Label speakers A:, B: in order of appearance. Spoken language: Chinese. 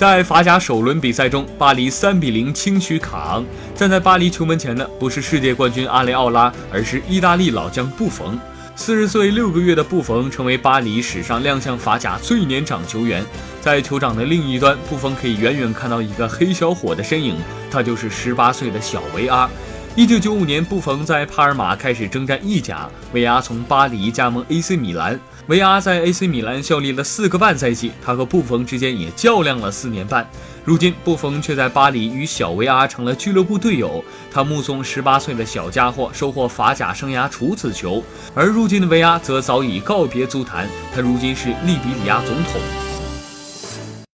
A: 在法甲首轮比赛中，巴黎三比零轻取卡昂。站在巴黎球门前的不是世界冠军阿雷奥拉，而是意大利老将布冯。四十岁六个月的布冯成为巴黎史上亮相法甲最年长球员。在球场的另一端，布冯可以远远看到一个黑小伙的身影，他就是十八岁的小维阿。一九九五年，布冯在帕尔马开始征战意甲，维阿从巴黎加盟 AC 米兰。维阿在 AC 米兰效力了四个半赛季，他和布冯之间也较量了四年半。如今，布冯却在巴黎与小维阿成了俱乐部队友。他目送十八岁的小家伙收获法甲生涯处子球，而如今的维阿则早已告别足坛，他如今是利比里亚总统。